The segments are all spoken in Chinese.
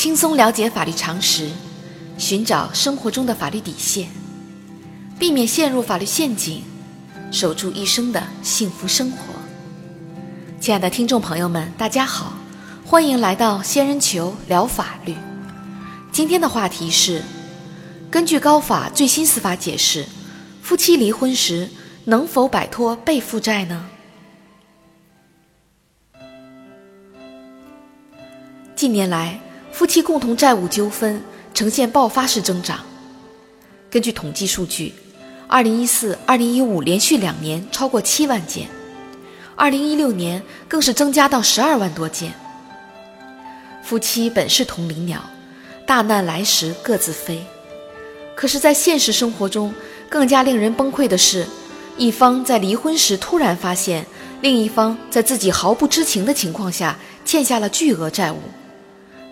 轻松了解法律常识，寻找生活中的法律底线，避免陷入法律陷阱，守住一生的幸福生活。亲爱的听众朋友们，大家好，欢迎来到仙人球聊法律。今天的话题是：根据高法最新司法解释，夫妻离婚时能否摆脱被负债呢？近年来，夫妻共同债务纠纷呈现爆发式增长。根据统计数据，2014、2015连续两年超过七万件，2016年更是增加到十二万多件。夫妻本是同林鸟，大难来时各自飞。可是，在现实生活中，更加令人崩溃的是，一方在离婚时突然发现，另一方在自己毫不知情的情况下欠下了巨额债务。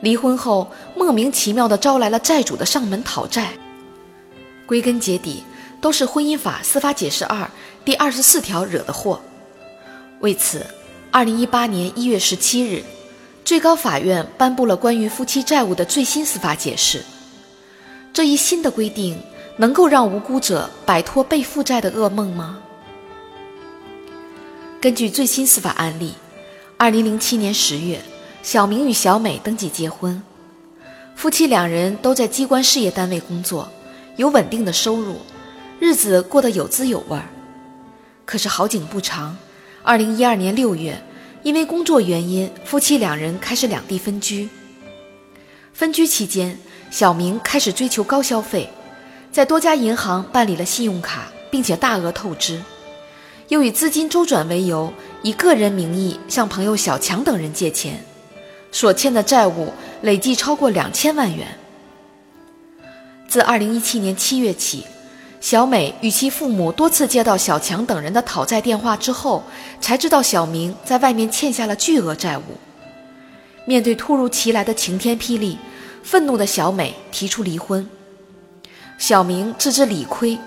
离婚后，莫名其妙地招来了债主的上门讨债，归根结底都是婚姻法司法解释二第二十四条惹的祸。为此，二零一八年一月十七日，最高法院颁布了关于夫妻债务的最新司法解释。这一新的规定能够让无辜者摆脱被负债的噩梦吗？根据最新司法案例，二零零七年十月。小明与小美登记结婚，夫妻两人都在机关事业单位工作，有稳定的收入，日子过得有滋有味儿。可是好景不长，二零一二年六月，因为工作原因，夫妻两人开始两地分居。分居期间，小明开始追求高消费，在多家银行办理了信用卡，并且大额透支，又以资金周转为由，以个人名义向朋友小强等人借钱。所欠的债务累计超过两千万元。自二零一七年七月起，小美与其父母多次接到小强等人的讨债电话之后，才知道小明在外面欠下了巨额债务。面对突如其来的晴天霹雳，愤怒的小美提出离婚。小明自知理亏，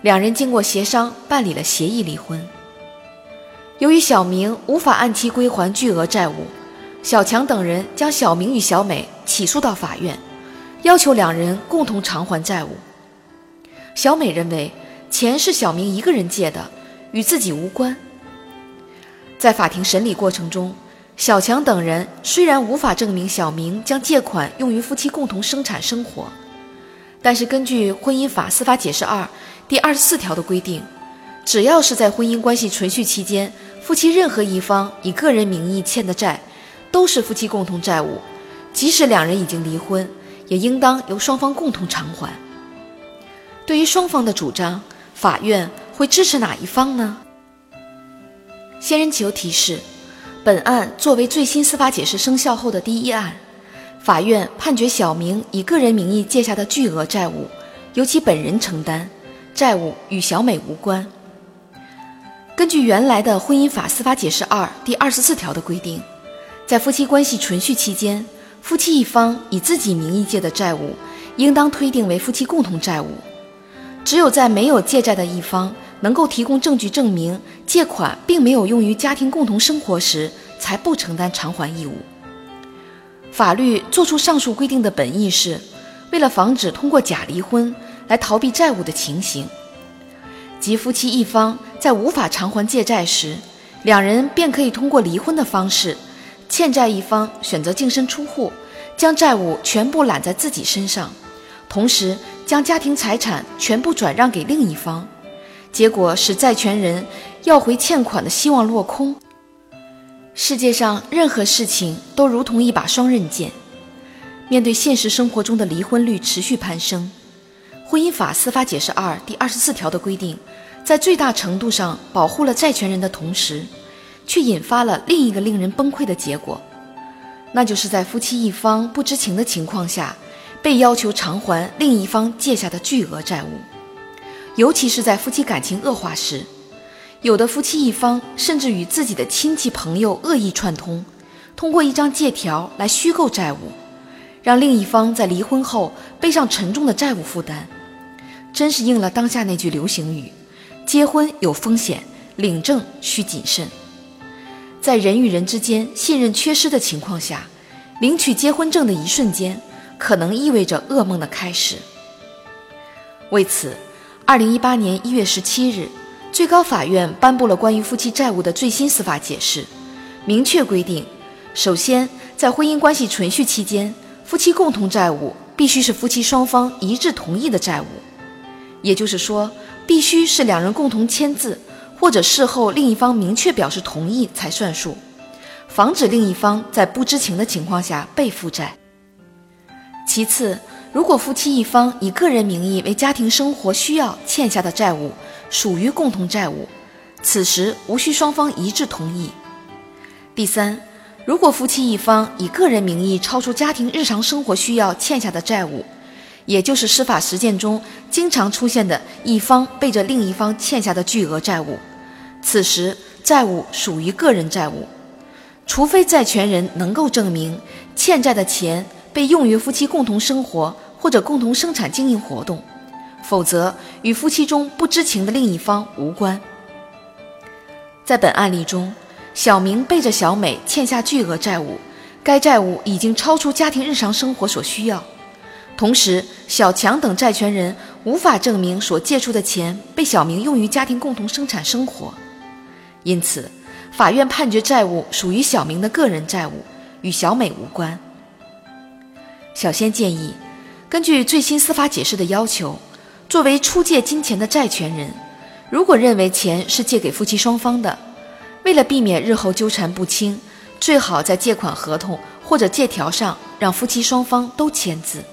两人经过协商办理了协议离婚。由于小明无法按期归还巨额债务。小强等人将小明与小美起诉到法院，要求两人共同偿还债务。小美认为钱是小明一个人借的，与自己无关。在法庭审理过程中，小强等人虽然无法证明小明将借款用于夫妻共同生产生活，但是根据婚姻法司法解释二第二十四条的规定，只要是在婚姻关系存续期间，夫妻任何一方以个人名义欠的债。都是夫妻共同债务，即使两人已经离婚，也应当由双方共同偿还。对于双方的主张，法院会支持哪一方呢？仙人球提示：本案作为最新司法解释生效后的第一案，法院判决小明以个人名义借下的巨额债务由其本人承担，债务与小美无关。根据原来的婚姻法司法解释二第二十四条的规定。在夫妻关系存续期间，夫妻一方以自己名义借的债务，应当推定为夫妻共同债务。只有在没有借债的一方能够提供证据证明借款并没有用于家庭共同生活时，才不承担偿还义务。法律作出上述规定的本意是，为了防止通过假离婚来逃避债务的情形，即夫妻一方在无法偿还借债时，两人便可以通过离婚的方式。欠债一方选择净身出户，将债务全部揽在自己身上，同时将家庭财产全部转让给另一方，结果使债权人要回欠款的希望落空。世界上任何事情都如同一把双刃剑，面对现实生活中的离婚率持续攀升，婚姻法司法解释二第二十四条的规定，在最大程度上保护了债权人的同时。却引发了另一个令人崩溃的结果，那就是在夫妻一方不知情的情况下，被要求偿还另一方借下的巨额债务。尤其是在夫妻感情恶化时，有的夫妻一方甚至与自己的亲戚朋友恶意串通，通过一张借条来虚构债务，让另一方在离婚后背上沉重的债务负担。真是应了当下那句流行语：“结婚有风险，领证需谨慎。”在人与人之间信任缺失的情况下，领取结婚证的一瞬间，可能意味着噩梦的开始。为此，二零一八年一月十七日，最高法院颁布了关于夫妻债务的最新司法解释，明确规定：首先，在婚姻关系存续期间，夫妻共同债务必须是夫妻双方一致同意的债务，也就是说，必须是两人共同签字，或者事后另一方明确表示同意才算数，防止另一方在不知情的情况下被负债。其次，如果夫妻一方以个人名义为家庭生活需要欠下的债务属于共同债务，此时无需双方一致同意。第三，如果夫妻一方以个人名义超出家庭日常生活需要欠下的债务，也就是司法实践中经常出现的一方背着另一方欠下的巨额债务，此时债务属于个人债务，除非债权人能够证明欠债的钱被用于夫妻共同生活。或者共同生产经营活动，否则与夫妻中不知情的另一方无关。在本案例中，小明背着小美欠下巨额债务，该债务已经超出家庭日常生活所需要。同时，小强等债权人无法证明所借出的钱被小明用于家庭共同生产生活，因此，法院判决债务属于小明的个人债务，与小美无关。小仙建议。根据最新司法解释的要求，作为出借金钱的债权人，如果认为钱是借给夫妻双方的，为了避免日后纠缠不清，最好在借款合同或者借条上让夫妻双方都签字。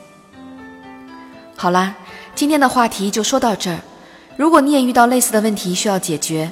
好啦，今天的话题就说到这儿。如果你也遇到类似的问题需要解决，